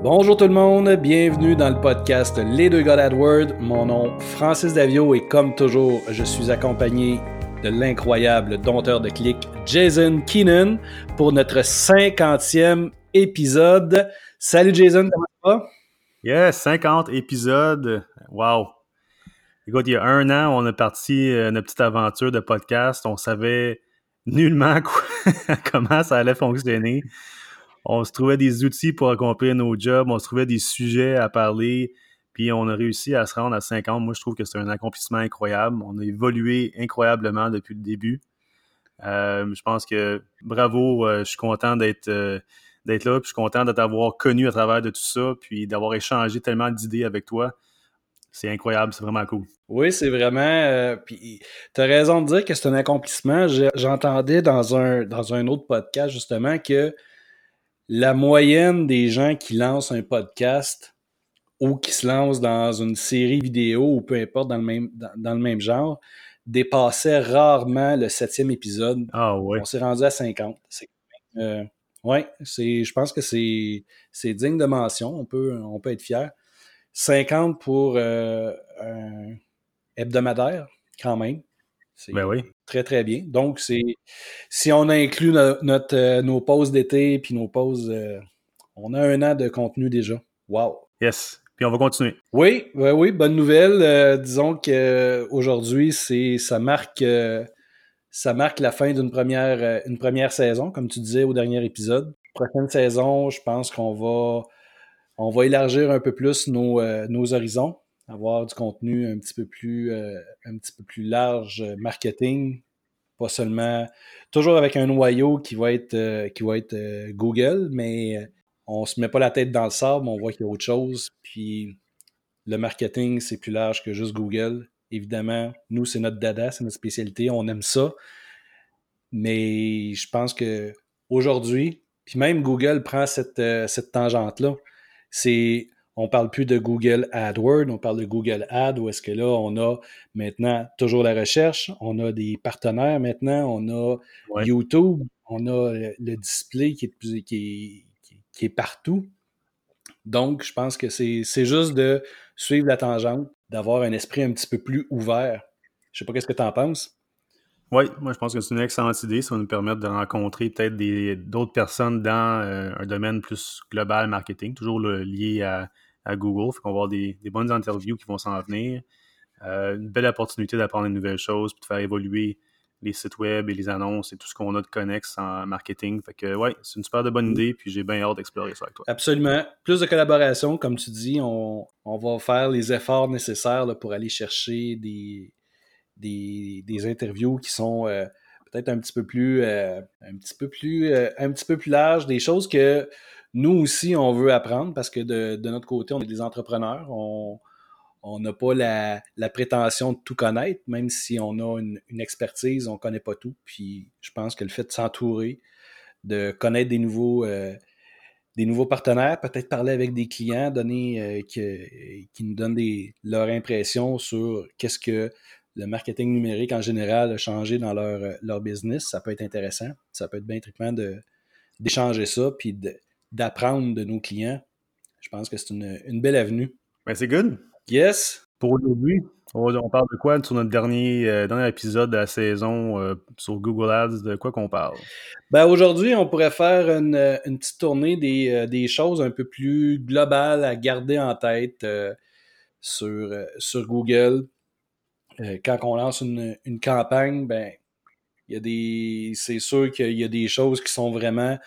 Bonjour tout le monde, bienvenue dans le podcast Les deux gars d'AdWord. Mon nom Francis Davio et comme toujours, je suis accompagné de l'incroyable dompteur de clics Jason Keenan pour notre 50e épisode. Salut Jason, comment ça va? Yes, 50 épisodes. Wow. Écoute, il y a un an, on a parti euh, notre petite aventure de podcast. On savait nullement comment ça allait fonctionner on se trouvait des outils pour accomplir nos jobs, on se trouvait des sujets à parler, puis on a réussi à se rendre à 50. Moi, je trouve que c'est un accomplissement incroyable. On a évolué incroyablement depuis le début. Euh, je pense que bravo, euh, je suis content d'être euh, d'être là, puis je suis content de t'avoir connu à travers de tout ça, puis d'avoir échangé tellement d'idées avec toi. C'est incroyable, c'est vraiment cool. Oui, c'est vraiment. puis tu as raison de dire que c'est un accomplissement. J'entendais dans un autre podcast justement que la moyenne des gens qui lancent un podcast ou qui se lancent dans une série vidéo ou peu importe dans le même, dans, le même genre dépassait rarement le septième épisode. Ah ouais. On s'est rendu à 50. Euh, ouais, c'est, je pense que c'est, c'est digne de mention. On peut, on peut être fier. 50 pour euh, un hebdomadaire, quand même. Ben oui. Très, très bien. Donc, c'est si on inclut notre, euh, nos pauses d'été puis nos pauses, euh, on a un an de contenu déjà. Wow. Yes. Puis on va continuer. Oui, oui, oui. Bonne nouvelle. Euh, disons qu'aujourd'hui, c'est ça marque ça marque la fin d'une première, une première saison, comme tu disais au dernier épisode. Prochaine saison, je pense qu'on va on va élargir un peu plus nos, nos horizons avoir du contenu un petit peu plus, euh, un petit peu plus large euh, marketing, pas seulement toujours avec un noyau qui va être, euh, Google, mais on se met pas la tête dans le sable, on voit qu'il y a autre chose. Puis le marketing, c'est plus large que juste Google. Évidemment, nous, c'est notre dada, c'est notre spécialité, on aime ça. Mais je pense que aujourd'hui, puis même Google prend cette, cette tangente-là. C'est on parle plus de Google AdWords, on parle de Google Ad, où est-ce que là, on a maintenant toujours la recherche, on a des partenaires maintenant, on a YouTube, on a le display qui est, qui est, partout. Donc, je pense que c'est juste de suivre la tangente, d'avoir un esprit un petit peu plus ouvert. Je sais pas qu'est-ce que tu en penses. Oui, moi je pense que c'est une excellente idée. Ça va nous permettre de rencontrer peut-être d'autres personnes dans euh, un domaine plus global marketing, toujours lié à à Google. Fait qu'on va avoir des, bonnes interviews qui vont s'en venir. Euh, une belle opportunité d'apprendre de nouvelles choses, puis de faire évoluer les sites web et les annonces et tout ce qu'on a de connexe en marketing. Fait que ouais, c'est une super bonne idée, puis j'ai bien hâte d'explorer ça avec toi. Absolument. Plus de collaboration, comme tu dis, on, va faire les efforts nécessaires pour aller chercher des, des, interviews qui sont euh, peut-être un petit peu plus euh, un petit peu plus un petit peu plus larges, des choses que nous aussi, on veut apprendre parce que de, notre côté, on est des entrepreneurs. On n'a pas la, prétention de tout connaître, même si on a une, expertise, on ne connaît pas tout. Puis je pense que le fait de s'entourer, de connaître des nouveaux, euh, des nouveaux partenaires, peut-être parler avec des clients, donner euh, qui nous donnent leur impression sur qu'est-ce que le marketing numérique en général a changé dans leur, leur business, ça peut être intéressant. Ça peut être bien trippant d'échanger ça, puis d'apprendre de nos clients. Je pense que c'est une, belle avenue. Ben, c'est good. Yes. Pour aujourd'hui, on parle de quoi sur notre dernier, euh, dernier épisode de la saison euh, sur Google Ads? De quoi qu'on parle? Ben aujourd'hui, on pourrait faire une, petite tournée euh, des, choses un peu plus globales à garder en tête sur, sur Google. Quand on lance une, campagne, ben, il y a des. C'est sûr qu'il y a des choses qui sont vraiment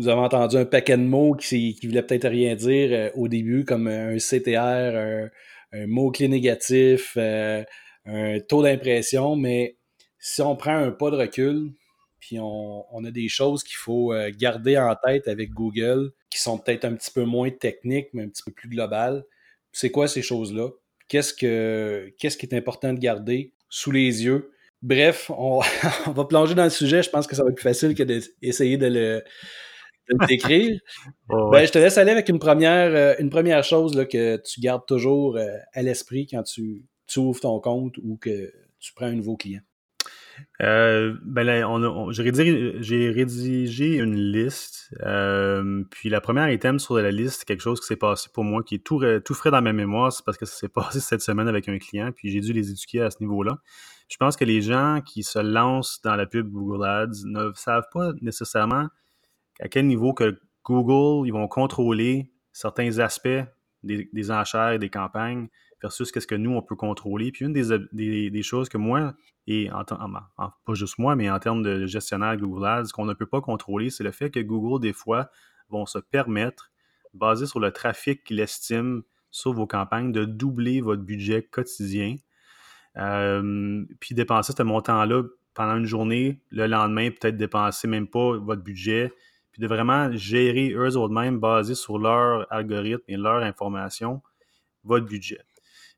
vous avez entendu un paquet de mots qui, qui voulaient peut-être rien dire euh, au début, comme un CTR, un, mot-clé négatif, euh, un taux d'impression, mais si on prend un pas de recul, puis on, a des choses qu'il faut euh, garder en tête avec Google, qui sont peut-être un petit peu moins techniques, mais un petit peu plus globales. C'est quoi ces choses-là? Qu'est-ce, que, qu'est-ce qui est important de garder sous les yeux? Bref, on, on va plonger dans le sujet. Je pense que ça va être plus facile que d'essayer de le, d'écrire. ben, je te laisse aller avec une première, euh, une première chose là, que tu gardes toujours euh, à l'esprit quand tu, tu, ouvres ton compte ou que tu prends un nouveau client. Euh, ben j'ai rédigé, une liste. Euh, puis la première item sur la liste, c'est quelque chose qui s'est passé pour moi, qui est tout, tout frais dans ma mémoire. C'est parce que ça s'est passé cette semaine avec un client, puis j'ai dû les éduquer à ce niveau-là. Je pense que les gens qui se lancent dans la pub Google Ads ne savent pas nécessairement à quel niveau que Google, ils vont contrôler certains aspects des, des enchères et des campagnes versus qu'est-ce que nous, on peut contrôler. Puis une des, des, choses que moi, et en, pas juste moi, mais en termes de gestionnaire Google Ads, qu'on ne peut pas contrôler, c'est le fait que Google, des fois, vont se permettre, basé sur le trafic qu'il estime sur vos campagnes, de doubler votre budget quotidien. Euh, puis dépenser ce montant-là pendant une journée, le lendemain, peut-être dépenser même pas votre budget, puis de vraiment gérer eux autres-mêmes, basé sur leur algorithme et leur information, votre budget.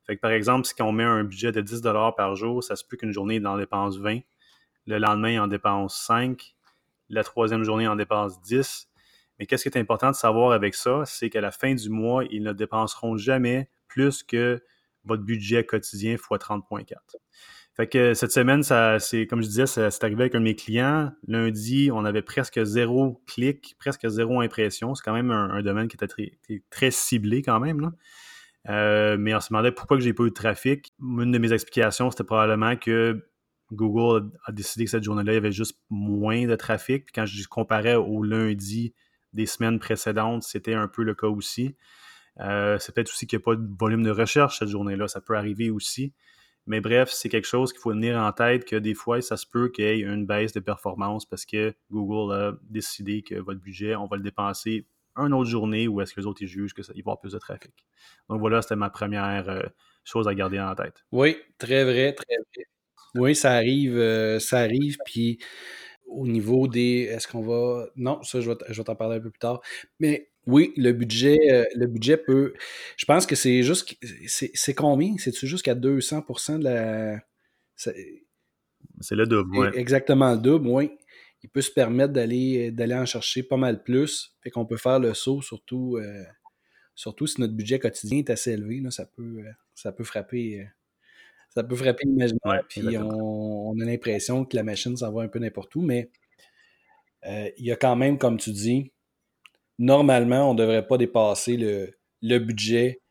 Fait que par exemple, si on met un budget de 10 par jour, ça se peut qu'une journée, il en dépense 20. Le lendemain, il en dépense 5. La troisième journée, il en dépense 10. Mais qu'est-ce qui est important de savoir avec ça, c'est qu'à la fin du mois, ils ne dépenseront jamais plus que votre budget quotidien x 30.4. Fait que cette semaine, c'est comme je disais, c'est arrivé avec un de mes clients. Lundi, on avait presque zéro clic, presque zéro impression. C'est quand même un, domaine qui était très, très ciblé quand même. Là. Euh, mais on se demandait pourquoi j'ai pas eu de trafic. Une de mes explications, c'était probablement que Google a décidé que cette journée-là, il y avait juste moins de trafic. Puis quand je comparais au lundi des semaines précédentes, c'était un peu le cas aussi. Euh, c'est peut-être aussi qu'il n'y a pas de volume de recherche cette journée-là. Ça peut arriver aussi. Mais bref, c'est quelque chose qu'il faut tenir en tête que des fois, ça se peut qu'il y ait une baisse de performance parce que Google a décidé que votre budget, on va le dépenser une autre journée ou est-ce que les autres ils jugent qu'il va y avoir plus de trafic. Donc voilà, c'était ma première euh, chose à garder en tête. Oui, très vrai, très vrai. Oui, ça arrive, euh, ça arrive, puis au niveau des. Est-ce qu'on va. Non, ça, je vais, t'en parler un peu plus tard. Mais oui, le budget, euh, le budget peut. Je pense que c'est juste. C'est combien? C'est-tu jusqu'à 200% de la. C'est le double, oui. Exactement le double, oui il peut se permettre d'aller, d'aller en chercher pas mal plus. Fait qu'on peut faire le saut, surtout, euh, surtout si notre budget quotidien est assez élevé. Là, ça, peut, euh, ça peut frapper. Euh, ça peut frapper l'imaginaire, puis on, a l'impression que la machine s'en va un peu n'importe où, mais il y a quand même, comme tu dis, normalement, on ne devrait pas dépasser le, budget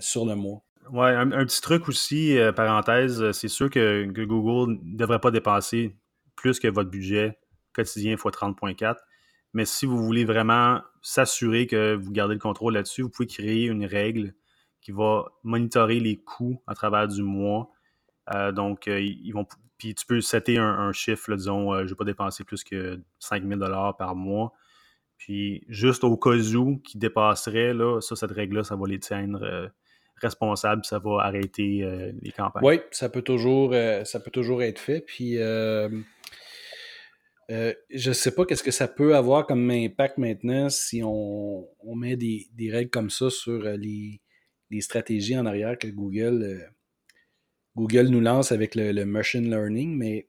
sur le mois. Ouais, un, petit truc aussi, parenthèse, c'est sûr que, que Google ne devrait pas dépasser plus que votre budget quotidien x 30.4. Mais si vous voulez vraiment s'assurer que vous gardez le contrôle là-dessus, vous pouvez créer une règle qui va monitorer les coûts à travers du mois. Euh, donc, euh, ils vont, puis tu peux setter un, chiffre, disons, euh, je ne vais pas dépenser plus que 5000 dollars par mois. Puis, juste au cas où qui dépasserait, là, ça, cette règle-là, ça va les tiendre responsables, ça va arrêter les campagnes. Oui, ça peut toujours, ça peut toujours être fait. Puis, euh, je ne sais pas qu'est-ce que ça peut avoir comme impact maintenant si on, met des, règles comme ça sur euh, les, stratégies en arrière que Google, euh, Google nous lance avec le, machine learning. Mais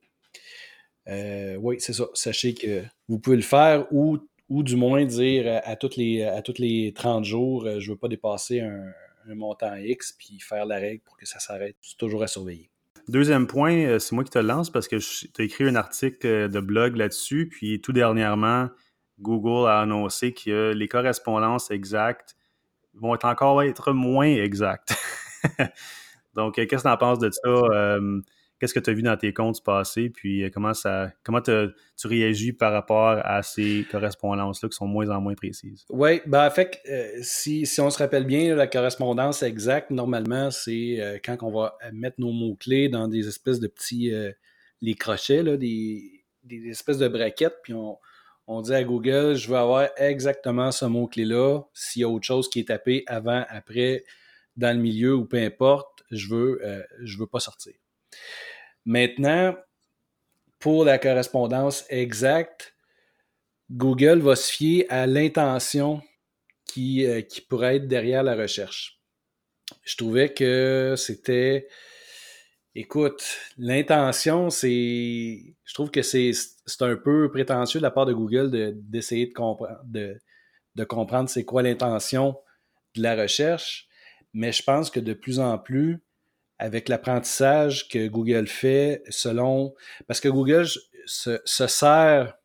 oui, c'est ça. Sachez que vous pouvez le faire ou, ou du moins dire à, toutes les, à toutes les 30 jours, je ne veux pas dépasser un, un montant X puis faire la règle pour que ça s'arrête. C'est toujours à surveiller. Deuxième point, euh, c'est moi qui te lance parce que tu as écrit un article euh, de blog là-dessus. Puis tout dernièrement, Google a annoncé que les correspondances exactes vont encore être moins exactes. Donc, euh, qu'est-ce que tu en penses de ça? Qu'est-ce que tu as vu dans tes comptes passés, puis euh, comment ça comment tu réagis par rapport à ces correspondances-là qui sont moins en moins précises? Oui, ben en fait, euh, si, on se rappelle bien, la correspondance exacte, normalement, c'est euh, quand on va mettre nos mots-clés dans des espèces de petits les crochets, là, des, espèces de braquettes, puis on, on dit à Google, je veux avoir exactement ce mot-clé-là. S'il y a autre chose qui est tapé avant, après, dans le milieu ou peu importe, je veux, je veux pas sortir. Maintenant, pour la correspondance exacte, Google va se fier à l'intention qui, euh, qui pourrait être derrière la recherche. Je trouvais que c'était. Écoute, l'intention, c'est. Je trouve que c'est un peu prétentieux de la part de Google d'essayer de, de, de comprendre c'est quoi l'intention de la recherche, mais je pense que de plus en plus, avec l'apprentissage que Google fait selon... Parce que Google se, sert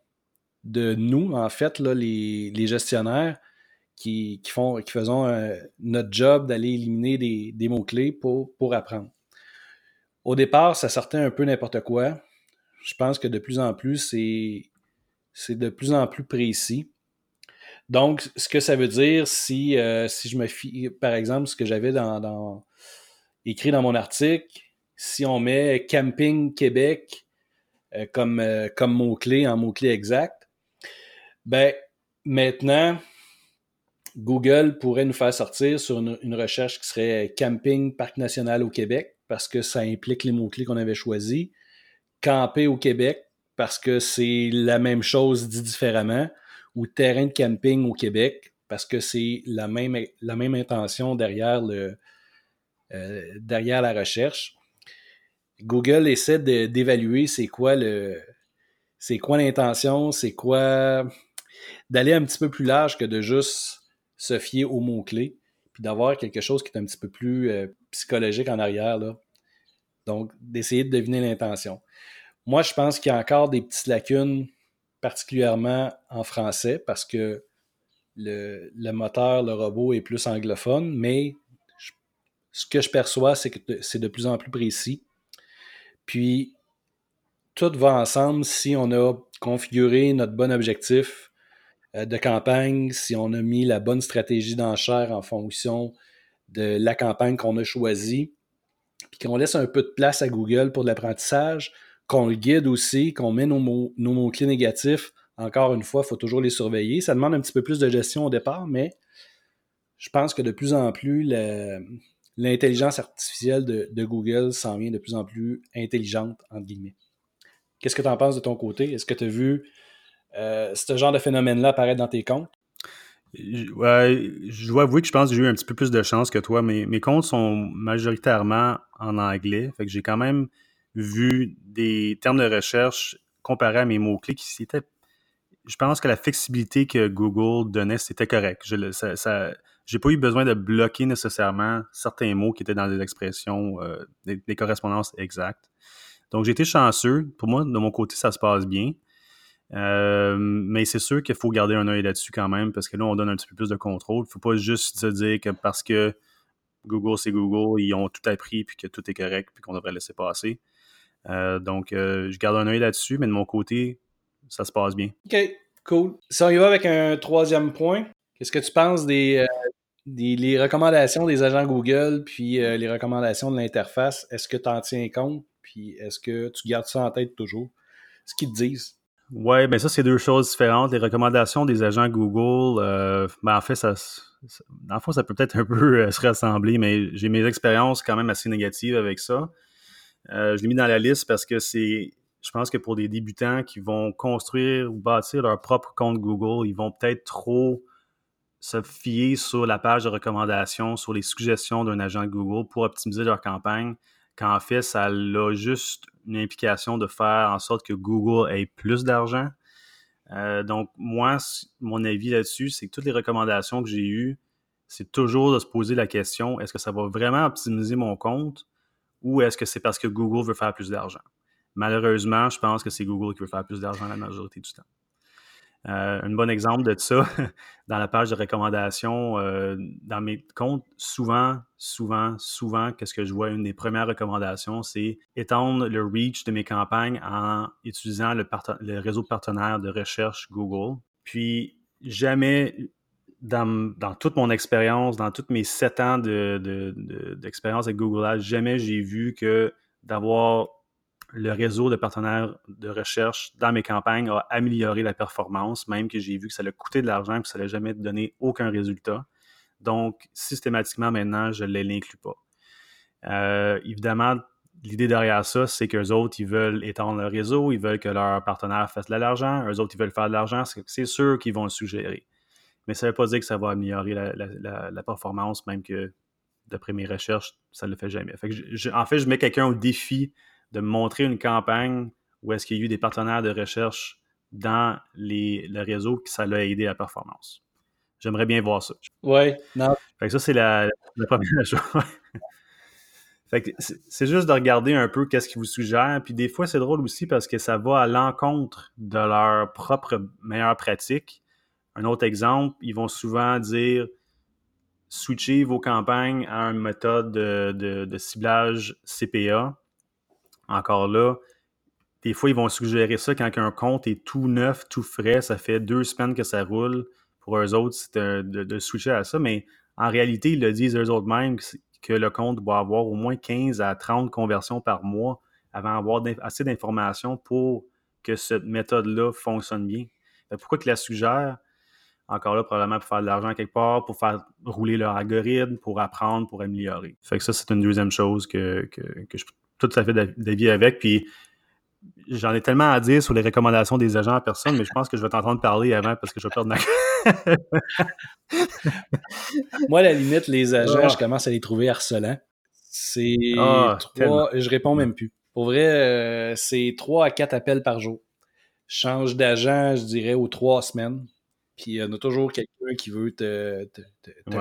de nous, en fait, là, les, gestionnaires, qui, font, qui faisons euh, notre job d'aller éliminer des, mots-clés pour, pour apprendre. Au départ, ça sortait un peu n'importe quoi. Je pense que de plus en plus, c'est, c'est de plus en plus précis. Donc, ce que ça veut dire, si, euh, si je me fie, par exemple, ce que j'avais dans, écrit dans mon article, si on met Camping Québec euh, comme, euh, comme mot-clé en mot-clé exact, ben maintenant, Google pourrait nous faire sortir sur une, recherche qui serait Camping Parc National au Québec, parce que ça implique les mots-clés qu'on avait choisis. Camper au Québec, parce que c'est la même chose dit différemment ou terrain de camping au Québec, parce que c'est la même, intention derrière, le, derrière la recherche. Google essaie d'évaluer c'est quoi le c'est quoi l'intention, c'est quoi d'aller un petit peu plus large que de juste se fier aux mots-clés, puis d'avoir quelque chose qui est un petit peu plus euh, psychologique en arrière. Donc, d'essayer de deviner l'intention. Moi, je pense qu'il y a encore des petites lacunes particulièrement en français parce que le, moteur, le robot est plus anglophone, mais ce que je perçois, c'est que c'est de plus en plus précis. Puis, tout va ensemble si on a configuré notre bon objectif euh, de campagne, si on a mis la bonne stratégie d'enchère en fonction de la campagne qu'on a choisie, puis qu'on laisse un peu de place à Google pour de l'apprentissage, qu'on le guide aussi, qu'on met nos mots-clés négatifs. Encore une fois, il faut toujours les surveiller. Ça demande un petit peu plus de gestion au départ, mais je pense que de plus en plus, l'intelligence artificielle de, Google s'en vient de plus en plus intelligente, entre guillemets. Qu'est-ce que tu en penses de ton côté? Est-ce que tu as vu euh, ce genre de phénomène-là apparaître dans tes comptes? Je dois avouer que je pense que j'ai eu un petit peu plus de chance que toi. mais mes comptes sont majoritairement en anglais. Fait j'ai quand même vu des termes de recherche comparés à mes mots-clés qui étaient. Je pense que la flexibilité que Google donnait, c'était correct. Je n'ai pas eu besoin de bloquer nécessairement certains mots qui étaient dans des expressions, euh, des, correspondances exactes. Donc, j'ai été chanceux. Pour moi, de mon côté, ça se passe bien. Euh, mais c'est sûr qu'il faut garder un œil là-dessus quand même, parce que là, on donne un petit peu plus de contrôle. Il ne faut pas juste se dire que parce que Google, c'est Google, ils ont tout appris, puis que tout est correct, puis qu'on devrait laisser passer. Euh, donc, euh, je garde un œil là-dessus, mais de mon côté, ça se passe bien. OK, cool. Si on y va avec un troisième point, qu'est-ce que tu penses des, euh, recommandations des agents Google, puis les recommandations de l'interface? Est-ce que tu en tiens compte, puis est-ce que tu gardes ça en tête toujours? Ce qu'ils te disent? Oui, bien ça, c'est deux choses différentes. Les recommandations des agents Google, ben en fait, ça, ça peut peut-être un peu se rassembler, mais j'ai mes expériences quand même assez négatives avec ça. Euh, je l'ai mis dans la liste parce que c'est, je pense que pour des débutants qui vont construire ou bâtir leur propre compte Google, ils vont peut-être trop se fier sur la page de recommandation, sur les suggestions d'un agent Google pour optimiser leur campagne, quand en fait, ça a juste une implication de faire en sorte que Google ait plus d'argent. Euh, donc, moi, mon avis là-dessus, c'est que toutes les recommandations que j'ai eues, c'est toujours de se poser la question, est-ce que ça va vraiment optimiser mon compte ou est-ce que c'est parce que Google veut faire plus d'argent? Malheureusement, je pense que c'est Google qui veut faire plus d'argent la majorité du temps. Euh, un bon exemple de ça, dans la page de recommandation, euh, dans mes comptes, souvent, souvent, souvent, qu'est-ce que je vois, une des premières recommandations, c'est étendre le reach de mes campagnes en utilisant le, réseau de partenaires de recherche Google. Puis, jamais dans, toute mon expérience, dans tous mes sept ans d'expérience de, avec Google Ads, jamais j'ai vu que d'avoir le réseau de partenaires de recherche dans mes campagnes a amélioré la performance, même que j'ai vu que ça allait coûter de l'argent et que ça n'allait jamais donner aucun résultat. Donc, systématiquement, maintenant, je ne l'inclus pas. Euh, évidemment, l'idée derrière ça, c'est qu'eux autres, ils veulent étendre leur réseau, ils veulent que leurs partenaires fassent de l'argent, eux autres, ils veulent faire de l'argent, c'est sûr qu'ils vont le suggérer mais ça ne veut pas dire que ça va améliorer la, performance, même que d'après mes recherches, ça ne le fait jamais. en fait, je mets quelqu'un au défi de montrer une campagne où est-ce qu'il y a eu des partenaires de recherche dans les, le réseau qui ça l'a aidé la performance. J'aimerais bien voir ça. Oui, non. ça, c'est la, première chose. c'est juste de regarder un peu qu'est-ce qu'ils vous suggèrent. Puis des fois, c'est drôle aussi parce que ça va à l'encontre de leur propre meilleure pratique. Un autre exemple, ils vont souvent dire switcher vos campagnes à une méthode de, ciblage CPA. Encore là, des fois, ils vont suggérer ça quand un compte est tout neuf, tout frais, ça fait deux semaines que ça roule. Pour eux autres, c'est de, switcher à ça. Mais en réalité, ils le disent eux autres mêmes que le compte doit avoir au moins 15 à 30 conversions par mois avant d'avoir assez d'informations pour que cette méthode-là fonctionne bien. Pourquoi tu la suggères? Encore là, probablement pour faire de l'argent quelque part, pour faire rouler leur algorithme, pour apprendre, pour améliorer. Fait que ça, c'est une deuxième chose que, je tout à fait d'avis avec. Puis j'en ai tellement à dire sur les recommandations des agents à personne, mais je pense que je vais t'entendre parler avant parce que je vais perdre ma. Moi, à la limite, les agents, ah. je commence à les trouver harcelants. C'est ah, trois. Je réponds même plus. Pour vrai, euh, c'est trois à quatre appels par jour. Je change d'agent, je dirais, aux trois semaines. Puis il y en a toujours quelqu'un qui veut te,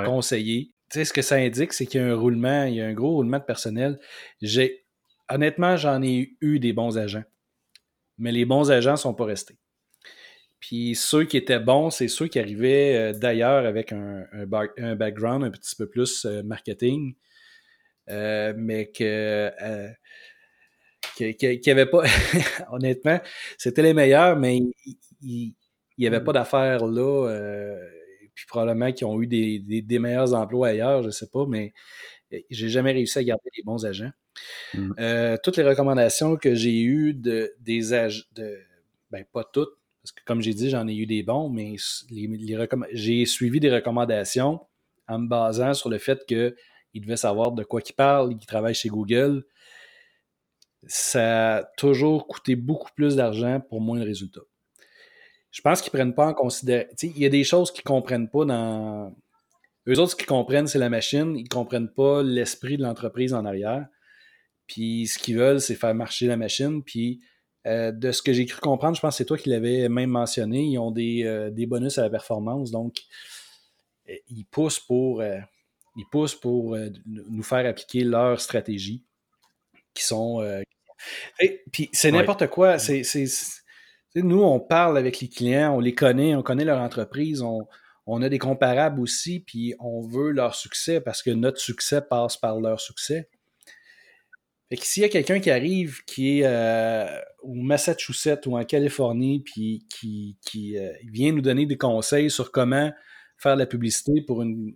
conseiller. Tu sais, ce que ça indique, c'est qu'il y a un roulement, il y a un gros roulement de personnel. J'ai honnêtement, j'en ai eu des bons agents. Mais les bons agents ne sont pas restés. Puis ceux qui étaient bons, c'est ceux qui arrivaient euh, d'ailleurs avec un, background un petit peu plus euh, marketing, euh, mais que qui n'avaient pas, honnêtement, c'était les meilleurs, mais il n'y avait pas d'affaires là. puis probablement qu'ils ont eu des, des, meilleurs emplois ailleurs, je ne sais pas, mais j'ai jamais réussi à garder les bons agents. Mm. Euh, toutes les recommandations que j'ai eues de, des agents, de, ben pas toutes, parce que comme j'ai dit, j'en ai eu des bons, mais j'ai suivi des recommandations en me basant sur le fait qu'il devait savoir de quoi il parle, qu'il travaille chez Google. Ça a toujours coûté beaucoup plus d'argent pour moins de résultats. Je pense qu'ils ne prennent pas en considération. Il y a des choses qu'ils ne comprennent pas dans. Eux autres, ce qu'ils comprennent, c'est la machine. Ils ne comprennent pas l'esprit de l'entreprise en arrière. Puis ce qu'ils veulent, c'est faire marcher la machine. Puis euh, de ce que j'ai cru comprendre, je pense que c'est toi qui l'avais même mentionné, ils ont des, euh, bonus à la performance. Donc, euh, ils poussent pour, ils poussent pour nous faire appliquer leur stratégie qui sont. Et, puis c'est n'importe quoi. C'est, nous, on parle avec les clients, on les connaît, on connaît leur entreprise, on, on a des comparables aussi, puis on veut leur succès parce que notre succès passe par leur succès. Fait que s'il y a quelqu'un qui arrive qui est euh, au Massachusetts ou en Californie, puis qui, euh, vient nous donner des conseils sur comment faire la publicité pour une,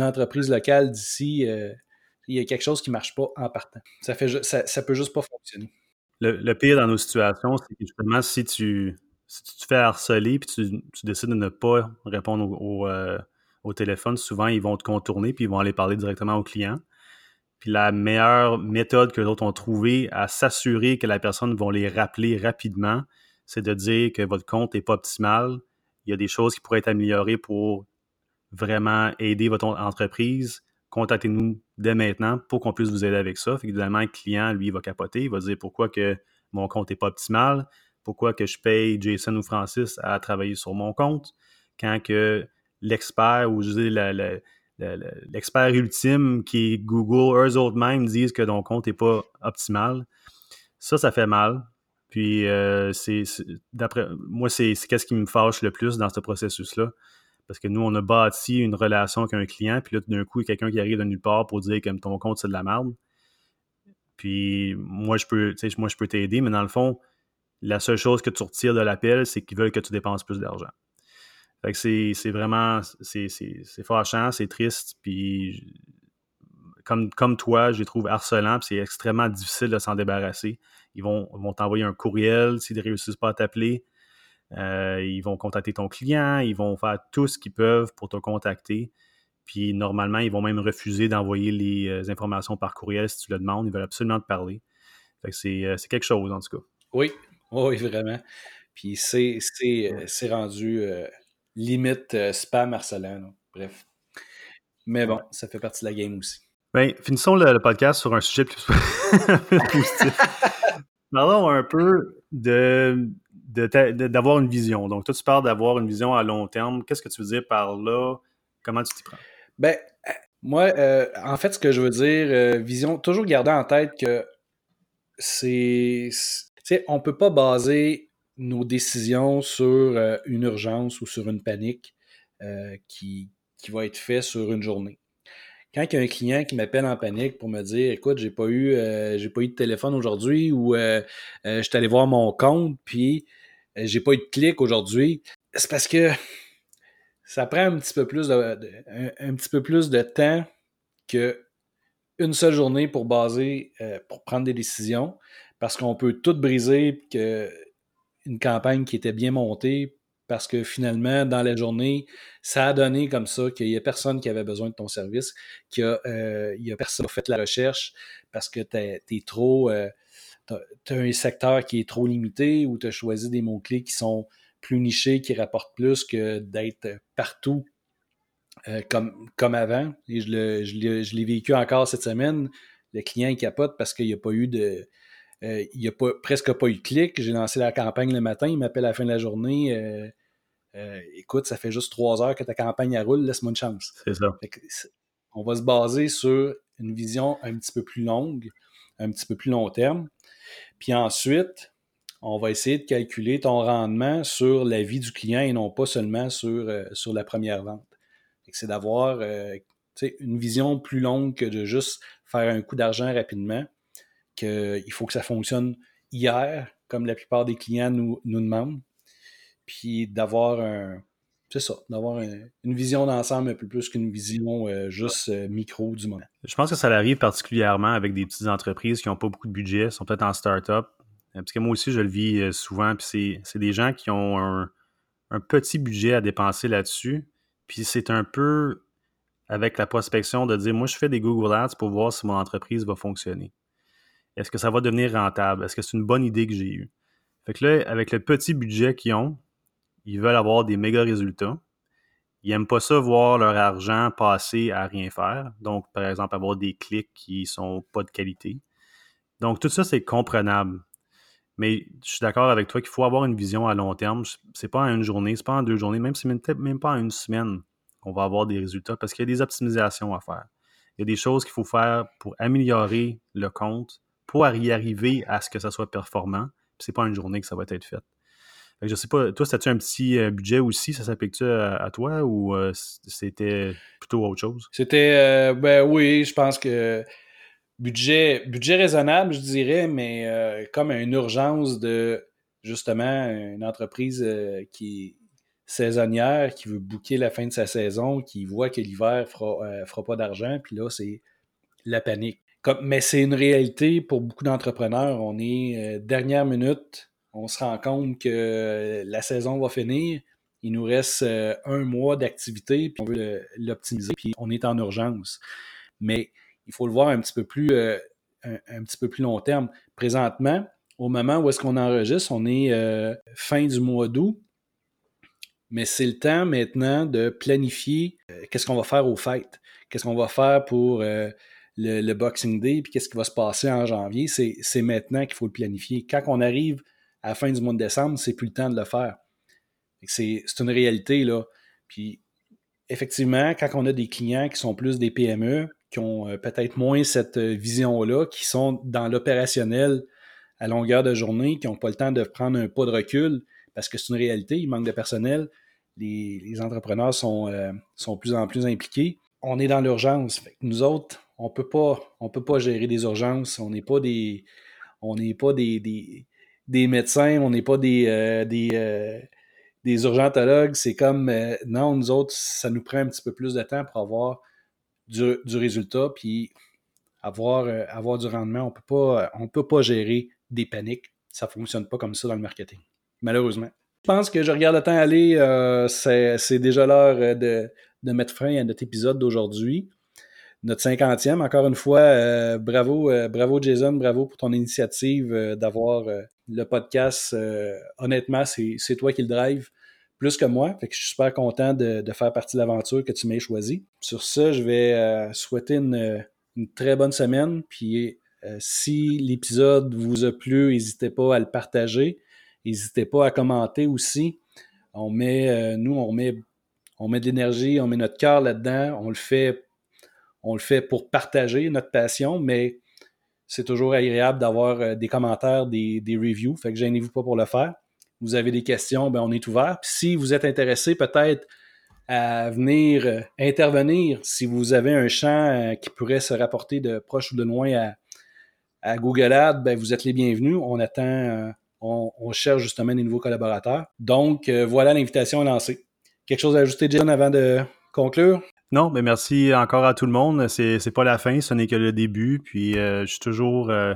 entreprise locale d'ici, euh, il y a quelque chose qui ne marche pas en partant. Ça fait ça, ça peut juste pas fonctionner. Le, pire dans nos situations, c'est que justement, si tu, tu te fais harceler puis tu, décides de ne pas répondre au, au téléphone, souvent ils vont te contourner puis ils vont aller parler directement au client. Puis la meilleure méthode que les autres ont trouvée à s'assurer que la personne va les rappeler rapidement, c'est de dire que votre compte n'est pas optimal. Il y a des choses qui pourraient être améliorées pour vraiment aider votre entreprise. Contactez-nous dès maintenant pour qu'on puisse vous aider avec ça. Fait évidemment, le client, lui, va capoter. Il va dire pourquoi que mon compte n'est pas optimal, pourquoi que je paye Jason ou Francis à travailler sur mon compte, quand que l'expert ou je dis la, l'expert ultime qui est Google, eux autres mêmes disent que ton compte n'est pas optimal. Ça, ça fait mal. Puis, euh, c'est, d'après moi, c'est, qu'est-ce qui me fâche le plus dans ce processus-là. Parce que nous, on a bâti une relation avec un client, puis là, d'un coup, il y a quelqu'un qui arrive de nulle part pour dire que ton compte, c'est de la merde. Puis, moi, je peux, moi, je peux t'aider, mais dans le fond, la seule chose que tu retires de l'appel, c'est qu'ils veulent que tu dépenses plus d'argent. Fait que c'est vraiment, c'est fâchant, c'est triste, puis comme, comme toi, je les trouve harcelants, puis c'est extrêmement difficile de s'en débarrasser. Ils vont, vont t'envoyer un courriel s'ils ne réussissent pas à t'appeler. Euh, ils vont contacter ton client, ils vont faire tout ce qu'ils peuvent pour te contacter. Puis normalement, ils vont même refuser d'envoyer les euh, informations par courriel si tu le demandes. Ils veulent absolument te parler. Fait que c'est euh, quelque chose en tout cas. Oui, oui, vraiment. Puis c'est rendu limite euh, spam harcelant. Bref. Mais bon, ça fait partie de la game aussi. Ben, finissons le, podcast sur un sujet plus positif. Parlons un peu de d'avoir une vision. Donc, toi, tu parles d'avoir une vision à long terme. Qu'est-ce que tu veux dire par là? Comment tu t'y prends? Ben, Moi, euh, en fait, ce que je veux dire, euh, vision, toujours garder en tête que c'est. Tu sais, on peut pas baser nos décisions sur euh, une urgence ou sur une panique qui, qui va être fait sur une journée. Quand il y a un client qui m'appelle en panique pour me dire écoute, j'ai pas eu j'ai pas eu de téléphone aujourd'hui ou je suis allé voir mon compte puis j'ai pas eu de clic aujourd'hui, c'est parce que ça prend un petit peu plus de, un, petit peu plus de temps que une seule journée pour baser, euh, pour prendre des décisions, parce qu'on peut tout briser que une campagne qui était bien montée, parce que finalement, dans la journée, ça a donné comme ça qu'il n'y a personne qui avait besoin de ton service, qu'il y a, euh, a personne qui a fait la recherche parce que tu es, trop. Euh, tu as un secteur qui est trop limité ou tu as choisi des mots-clés qui sont plus nichés, qui rapportent plus que d'être partout euh, comme, comme avant. Et je, l'ai vécu encore cette semaine. Le client il capote parce qu'il n'y a pas eu de. Euh, il n'y a pas, presque pas eu de clic. J'ai lancé la campagne le matin, il m'appelle à la fin de la journée. Euh, écoute, ça fait juste trois heures que ta campagne roule, laisse-moi une chance. C'est ça. on va se baser sur une vision un petit peu plus longue, un petit peu plus long terme. Puis ensuite, on va essayer de calculer ton rendement sur la vie du client et non pas seulement sur, euh, sur la première vente. C'est d'avoir euh, une vision plus longue que de juste faire un coup d'argent rapidement, qu'il faut que ça fonctionne hier, comme la plupart des clients nous, nous demandent, puis d'avoir un, c'est ça, d'avoir une vision d'ensemble un peu plus qu'une vision euh, juste micro du moment. Je pense que ça arrive particulièrement avec des petites entreprises qui n'ont pas beaucoup de budget, sont peut-être en start-up, euh, parce que moi aussi, je le vis euh, souvent. Puis c'est des gens qui ont un, petit budget à dépenser là-dessus. Puis c'est un peu avec la prospection de dire moi, je fais des Google Ads pour voir si mon entreprise va fonctionner. Est-ce que ça va devenir rentable? Est-ce que c'est une bonne idée que j'ai eue? Fait que là, avec le petit budget qu'ils ont, ils veulent avoir des méga résultats. Ils n'aiment pas ça voir leur argent passer à rien faire. Donc, par exemple, avoir des clics qui sont pas de qualité. Donc, tout ça, c'est comprenable. Mais je suis d'accord avec toi qu'il faut avoir une vision à long terme. C'est pas en une journée, c'est pas en deux journées, même si même pas en une semaine qu'on va avoir des résultats parce qu'il y a des optimisations à faire. Il y a des choses qu'il faut faire pour améliorer le compte, pour y arriver à ce que ça soit performant. C'est pas une journée que ça va être fait. Je je sais pas, toi, c'était-tu un petit euh, budget aussi? Ça s'applique-tu à, toi ou euh, c'était plutôt autre chose? C'était, euh, ben oui, je pense que budget, raisonnable, je dirais, mais comme une urgence de justement une entreprise qui est saisonnière, qui veut bouquer la fin de sa saison, qui voit que l'hiver fera, fera pas d'argent, puis là, c'est la panique. Comme, mais c'est une réalité pour beaucoup d'entrepreneurs. On est dernière minute, on se rend compte que la saison va finir. Il nous reste un mois d'activité, puis on veut l'optimiser, puis on est en urgence. Mais il faut le voir un petit peu plus, euh, un, petit peu plus long terme. Présentement, au moment où est-ce qu'on enregistre, on est euh, fin du mois d'août, mais c'est le temps maintenant de planifier euh, qu'est-ce qu'on va faire aux fêtes, qu'est-ce qu'on va faire pour le, Boxing Day, puis qu'est-ce qui va se passer en janvier. C'est maintenant qu'il faut le planifier. Quand on arrive à la fin du mois de décembre, c'est plus le temps de le faire. C'est une réalité, là. Puis, effectivement, quand on a des clients qui sont plus des PME, qui ont euh, peut-être moins cette euh, vision-là, qui sont dans l'opérationnel à longueur de journée, qui n'ont pas le temps de prendre un pas de recul, parce que c'est une réalité, il manque de personnel, les, entrepreneurs sont, euh, sont plus en plus impliqués. On est dans l'urgence. Nous autres, on peut pas, peut pas gérer des urgences. On n'est pas des, pas des, des, médecins, on n'est pas des, des, des urgentologues. C'est comme, non, nous autres, ça nous prend un petit peu plus de temps pour avoir du, résultat, puis avoir, euh, du rendement. On peut pas, on peut pas gérer des paniques. Ça fonctionne pas comme ça dans le marketing, malheureusement. Je pense que je regarde le temps aller. Euh, c'est déjà l'heure euh, de, de, mettre fin à notre épisode d'aujourd'hui. Notre cinquantième, encore une fois, bravo, bravo Jason, bravo pour ton initiative d'avoir le podcast. honnêtement, c'est toi qui le drive plus que moi. Fait que je suis super content de, faire partie de l'aventure que tu m'aies choisi. Sur ça, je vais euh, souhaiter une, très bonne semaine. Puis euh, si l'épisode vous a plu, n'hésitez pas à le partager. N'hésitez pas à commenter aussi. On met, euh, nous, on met, on met de l'énergie, on met notre cœur là-dedans. On le fait, on le fait pour partager notre passion, mais c'est toujours agréable d'avoir euh, des commentaires, des, reviews. Fait que gênez-vous pas pour le faire. Vous avez des questions, ben on est ouvert. Si vous êtes intéressé peut-être à venir euh, intervenir, si vous avez un champ euh, qui pourrait se rapporter de proche ou de loin à, Google Ads, ben vous êtes les bienvenus. On attend, on, cherche justement des nouveaux collaborateurs. Donc voilà, l'invitation lancée. Quelque chose à ajouter, John, avant de conclure? Non, mais merci encore à tout le monde. C'est, c'est pas la fin, ce n'est que le début. Puis euh, je suis toujours, euh,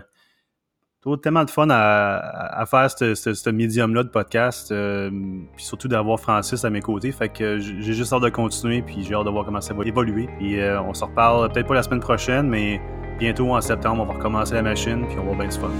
tellement de fun à, à faire ce, médium-là de podcast. Euh, puis surtout d'avoir Francis à mes côtés. Fait que j'ai juste hâte de continuer. Puis j'ai hâte de voir comment ça va évoluer. Puis euh, on se reparle peut-être pas la semaine prochaine, mais bientôt en septembre, on va recommencer la machine. Puis on va bien du fun.